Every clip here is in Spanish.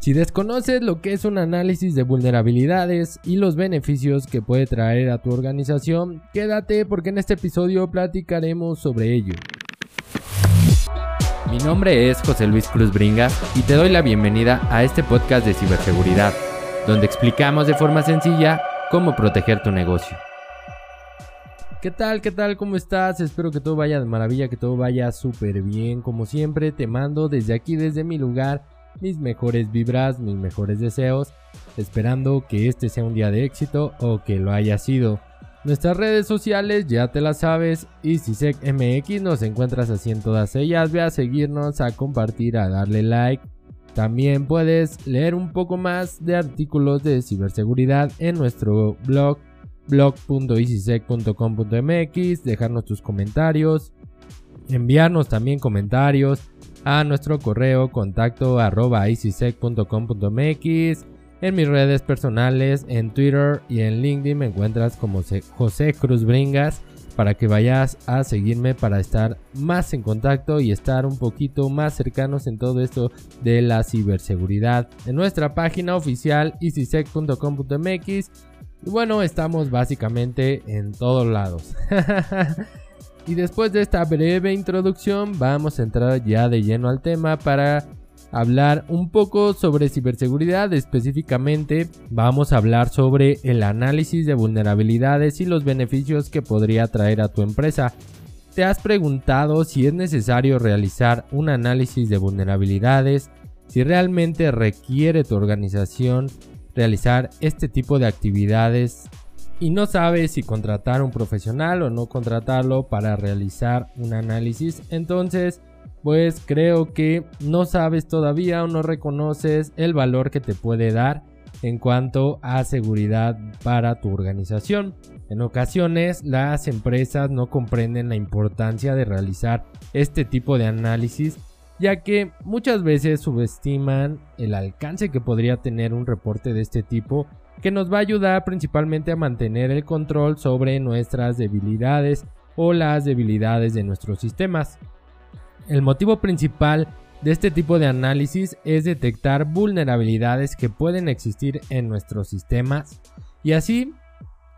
Si desconoces lo que es un análisis de vulnerabilidades y los beneficios que puede traer a tu organización, quédate porque en este episodio platicaremos sobre ello. Mi nombre es José Luis Cruz Bringas y te doy la bienvenida a este podcast de ciberseguridad, donde explicamos de forma sencilla cómo proteger tu negocio. ¿Qué tal? ¿Qué tal? ¿Cómo estás? Espero que todo vaya de maravilla, que todo vaya súper bien. Como siempre, te mando desde aquí, desde mi lugar, mis mejores vibras, mis mejores deseos, esperando que este sea un día de éxito o que lo haya sido. Nuestras redes sociales ya te las sabes y MX nos encuentras así en todas ellas, ve a seguirnos, a compartir, a darle like. También puedes leer un poco más de artículos de ciberseguridad en nuestro blog blog.easysec.com.mx, dejarnos tus comentarios, enviarnos también comentarios a nuestro correo contacto arroba. En mis redes personales, en Twitter y en LinkedIn me encuentras como José Cruz Bringas para que vayas a seguirme para estar más en contacto y estar un poquito más cercanos en todo esto de la ciberseguridad. En nuestra página oficial easysec.com.mx y bueno, estamos básicamente en todos lados. y después de esta breve introducción, vamos a entrar ya de lleno al tema para hablar un poco sobre ciberseguridad. Específicamente, vamos a hablar sobre el análisis de vulnerabilidades y los beneficios que podría traer a tu empresa. ¿Te has preguntado si es necesario realizar un análisis de vulnerabilidades? Si realmente requiere tu organización realizar este tipo de actividades y no sabes si contratar un profesional o no contratarlo para realizar un análisis, entonces pues creo que no sabes todavía o no reconoces el valor que te puede dar en cuanto a seguridad para tu organización. En ocasiones las empresas no comprenden la importancia de realizar este tipo de análisis ya que muchas veces subestiman el alcance que podría tener un reporte de este tipo que nos va a ayudar principalmente a mantener el control sobre nuestras debilidades o las debilidades de nuestros sistemas. El motivo principal de este tipo de análisis es detectar vulnerabilidades que pueden existir en nuestros sistemas y así,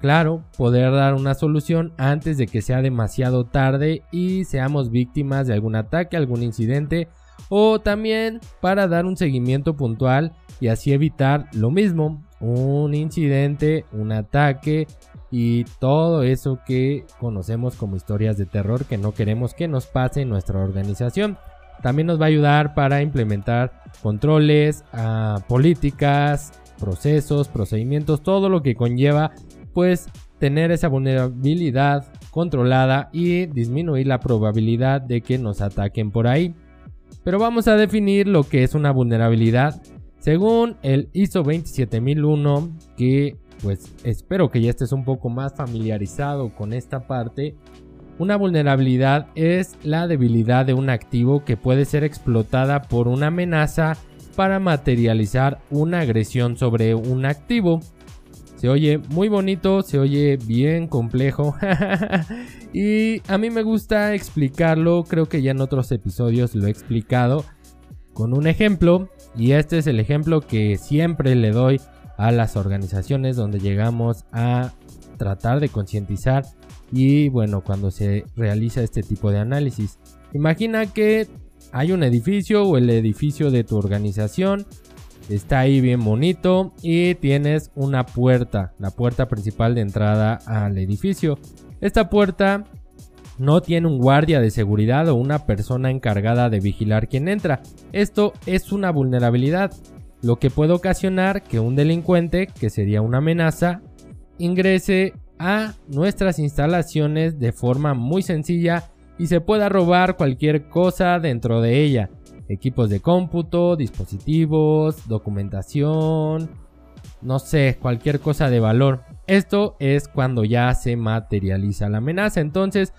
claro, poder dar una solución antes de que sea demasiado tarde y seamos víctimas de algún ataque, algún incidente o también para dar un seguimiento puntual y así evitar lo mismo, un incidente, un ataque y todo eso que conocemos como historias de terror que no queremos que nos pase en nuestra organización. También nos va a ayudar para implementar controles, ah, políticas, procesos, procedimientos, todo lo que conlleva pues tener esa vulnerabilidad controlada y disminuir la probabilidad de que nos ataquen por ahí. Pero vamos a definir lo que es una vulnerabilidad según el ISO 27001 que pues espero que ya estés un poco más familiarizado con esta parte. Una vulnerabilidad es la debilidad de un activo que puede ser explotada por una amenaza para materializar una agresión sobre un activo. Se oye muy bonito, se oye bien complejo. y a mí me gusta explicarlo, creo que ya en otros episodios lo he explicado con un ejemplo. Y este es el ejemplo que siempre le doy a las organizaciones donde llegamos a tratar de concientizar y bueno, cuando se realiza este tipo de análisis. Imagina que hay un edificio o el edificio de tu organización Está ahí bien bonito y tienes una puerta, la puerta principal de entrada al edificio. Esta puerta no tiene un guardia de seguridad o una persona encargada de vigilar quien entra. Esto es una vulnerabilidad, lo que puede ocasionar que un delincuente, que sería una amenaza, ingrese a nuestras instalaciones de forma muy sencilla y se pueda robar cualquier cosa dentro de ella equipos de cómputo, dispositivos, documentación, no sé, cualquier cosa de valor. Esto es cuando ya se materializa la amenaza. Entonces,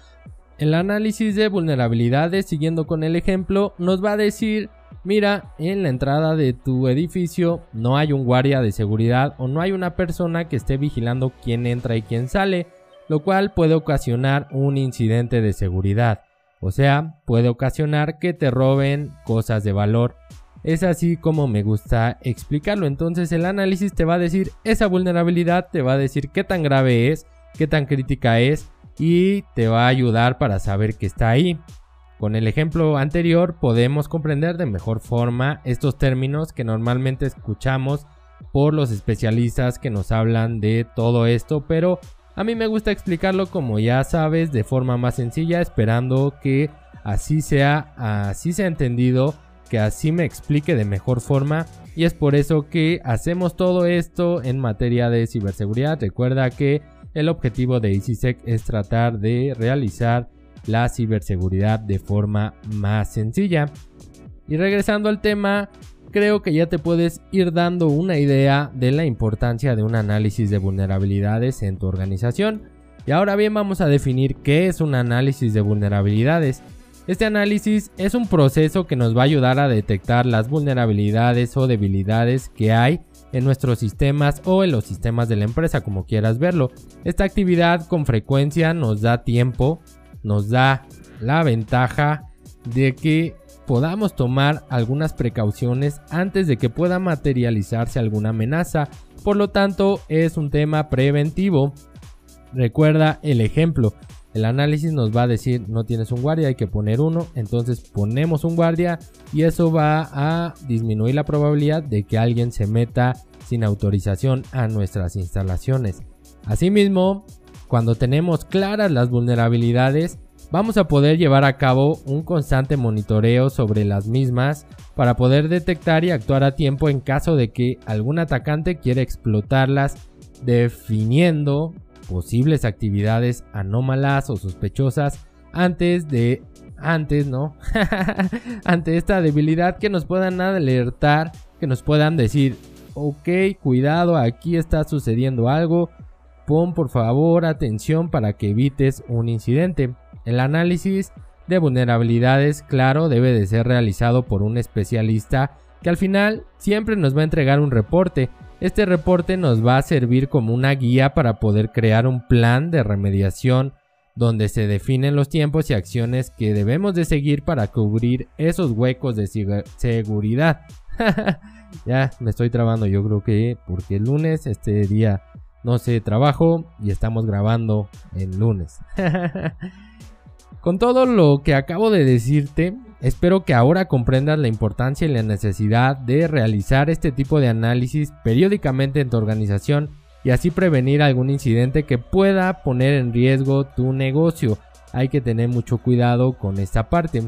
el análisis de vulnerabilidades, siguiendo con el ejemplo, nos va a decir, mira, en la entrada de tu edificio no hay un guardia de seguridad o no hay una persona que esté vigilando quién entra y quién sale, lo cual puede ocasionar un incidente de seguridad. O sea, puede ocasionar que te roben cosas de valor. Es así como me gusta explicarlo. Entonces el análisis te va a decir esa vulnerabilidad, te va a decir qué tan grave es, qué tan crítica es y te va a ayudar para saber que está ahí. Con el ejemplo anterior podemos comprender de mejor forma estos términos que normalmente escuchamos por los especialistas que nos hablan de todo esto, pero a mí me gusta explicarlo como ya sabes de forma más sencilla, esperando que así sea, así sea entendido, que así me explique de mejor forma y es por eso que hacemos todo esto en materia de ciberseguridad. Recuerda que el objetivo de EasySec es tratar de realizar la ciberseguridad de forma más sencilla. Y regresando al tema, creo que ya te puedes ir dando una idea de la importancia de un análisis de vulnerabilidades en tu organización. Y ahora bien vamos a definir qué es un análisis de vulnerabilidades. Este análisis es un proceso que nos va a ayudar a detectar las vulnerabilidades o debilidades que hay en nuestros sistemas o en los sistemas de la empresa, como quieras verlo. Esta actividad con frecuencia nos da tiempo, nos da la ventaja de que podamos tomar algunas precauciones antes de que pueda materializarse alguna amenaza. Por lo tanto, es un tema preventivo. Recuerda el ejemplo. El análisis nos va a decir no tienes un guardia, hay que poner uno. Entonces ponemos un guardia y eso va a disminuir la probabilidad de que alguien se meta sin autorización a nuestras instalaciones. Asimismo, cuando tenemos claras las vulnerabilidades, vamos a poder llevar a cabo un constante monitoreo sobre las mismas para poder detectar y actuar a tiempo en caso de que algún atacante quiera explotarlas, definiendo posibles actividades anómalas o sospechosas antes de antes, ¿no? Ante esta debilidad que nos puedan alertar, que nos puedan decir, ok, cuidado, aquí está sucediendo algo, pon por favor atención para que evites un incidente. El análisis de vulnerabilidades, claro, debe de ser realizado por un especialista que al final siempre nos va a entregar un reporte. Este reporte nos va a servir como una guía para poder crear un plan de remediación donde se definen los tiempos y acciones que debemos de seguir para cubrir esos huecos de seguridad. ya me estoy trabando, yo creo que porque el lunes este día no sé, trabajo y estamos grabando el lunes. Con todo lo que acabo de decirte, espero que ahora comprendas la importancia y la necesidad de realizar este tipo de análisis periódicamente en tu organización y así prevenir algún incidente que pueda poner en riesgo tu negocio. Hay que tener mucho cuidado con esta parte.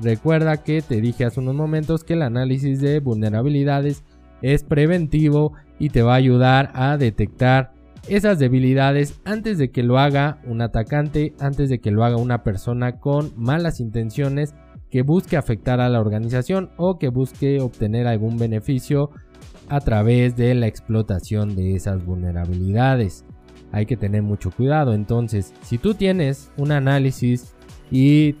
Recuerda que te dije hace unos momentos que el análisis de vulnerabilidades es preventivo y te va a ayudar a detectar esas debilidades antes de que lo haga un atacante, antes de que lo haga una persona con malas intenciones que busque afectar a la organización o que busque obtener algún beneficio a través de la explotación de esas vulnerabilidades. Hay que tener mucho cuidado. Entonces, si tú tienes un análisis y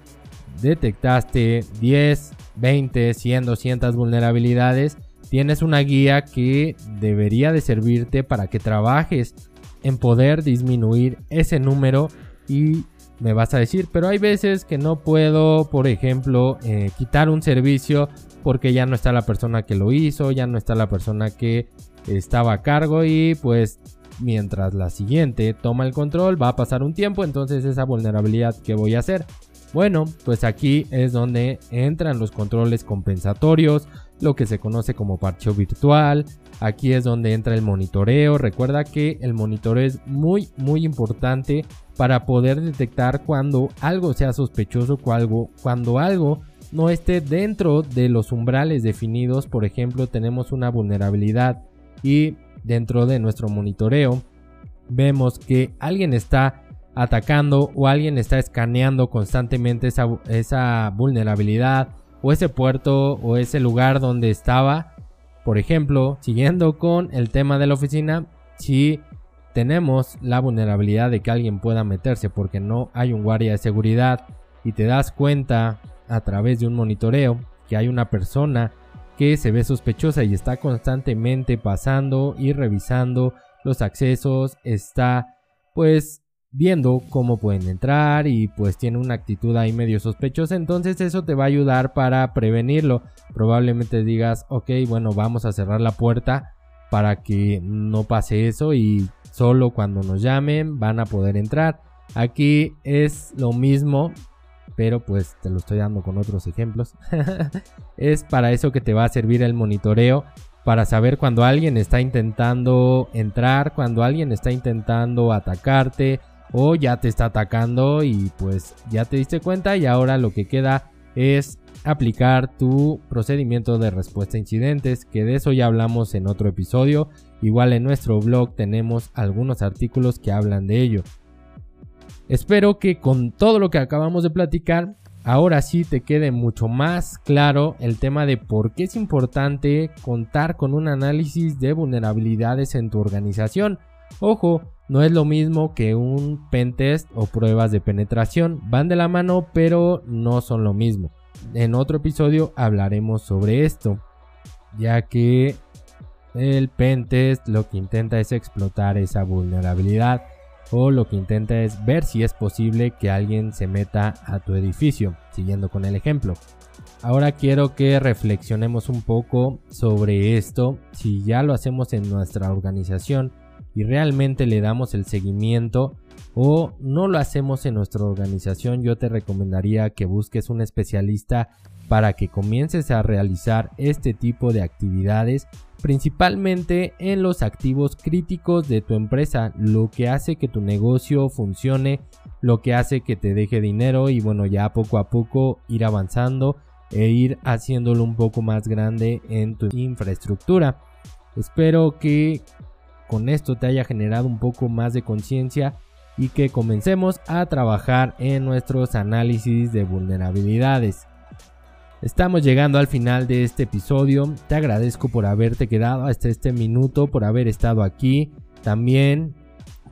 detectaste 10, 20, 100, 200 vulnerabilidades, tienes una guía que debería de servirte para que trabajes en poder disminuir ese número y me vas a decir, pero hay veces que no puedo, por ejemplo, eh, quitar un servicio porque ya no está la persona que lo hizo, ya no está la persona que estaba a cargo y pues mientras la siguiente toma el control va a pasar un tiempo, entonces esa vulnerabilidad que voy a hacer. Bueno, pues aquí es donde entran los controles compensatorios, lo que se conoce como parcheo virtual. Aquí es donde entra el monitoreo. Recuerda que el monitoreo es muy muy importante para poder detectar cuando algo sea sospechoso, cuando, cuando algo no esté dentro de los umbrales definidos. Por ejemplo, tenemos una vulnerabilidad y dentro de nuestro monitoreo vemos que alguien está atacando o alguien está escaneando constantemente esa, esa vulnerabilidad o ese puerto o ese lugar donde estaba. Por ejemplo, siguiendo con el tema de la oficina, si tenemos la vulnerabilidad de que alguien pueda meterse porque no hay un guardia de seguridad y te das cuenta a través de un monitoreo que hay una persona que se ve sospechosa y está constantemente pasando y revisando los accesos, está pues viendo cómo pueden entrar y pues tiene una actitud ahí medio sospechosa, entonces eso te va a ayudar para prevenirlo. Probablemente digas, ok, bueno, vamos a cerrar la puerta para que no pase eso y solo cuando nos llamen van a poder entrar. Aquí es lo mismo, pero pues te lo estoy dando con otros ejemplos. es para eso que te va a servir el monitoreo para saber cuando alguien está intentando entrar, cuando alguien está intentando atacarte o ya te está atacando y pues ya te diste cuenta y ahora lo que queda es aplicar tu procedimiento de respuesta a incidentes, que de eso ya hablamos en otro episodio. Igual en nuestro blog tenemos algunos artículos que hablan de ello. Espero que con todo lo que acabamos de platicar, ahora sí te quede mucho más claro el tema de por qué es importante contar con un análisis de vulnerabilidades en tu organización. Ojo, no es lo mismo que un pentest o pruebas de penetración. Van de la mano, pero no son lo mismo. En otro episodio hablaremos sobre esto, ya que el pentest lo que intenta es explotar esa vulnerabilidad o lo que intenta es ver si es posible que alguien se meta a tu edificio, siguiendo con el ejemplo. Ahora quiero que reflexionemos un poco sobre esto, si ya lo hacemos en nuestra organización y realmente le damos el seguimiento o no lo hacemos en nuestra organización, yo te recomendaría que busques un especialista para que comiences a realizar este tipo de actividades principalmente en los activos críticos de tu empresa, lo que hace que tu negocio funcione, lo que hace que te deje dinero y bueno, ya poco a poco ir avanzando e ir haciéndolo un poco más grande en tu infraestructura. Espero que con esto te haya generado un poco más de conciencia y que comencemos a trabajar en nuestros análisis de vulnerabilidades. Estamos llegando al final de este episodio. Te agradezco por haberte quedado hasta este minuto, por haber estado aquí. También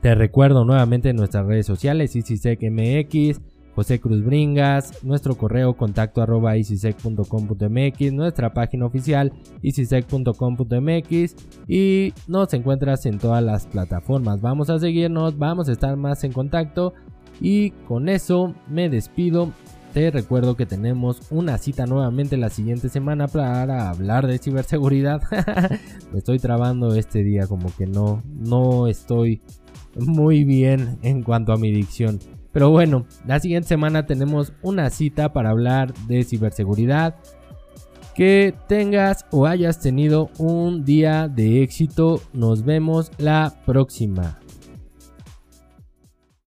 te recuerdo nuevamente nuestras redes sociales, MX José Cruz Bringas, nuestro correo contacto arroba nuestra página oficial icisec.com.mx y nos encuentras en todas las plataformas. Vamos a seguirnos, vamos a estar más en contacto y con eso me despido. Te recuerdo que tenemos una cita nuevamente la siguiente semana para hablar de ciberseguridad. me estoy trabando este día como que no, no estoy muy bien en cuanto a mi dicción. Pero bueno, la siguiente semana tenemos una cita para hablar de ciberseguridad. Que tengas o hayas tenido un día de éxito. Nos vemos la próxima.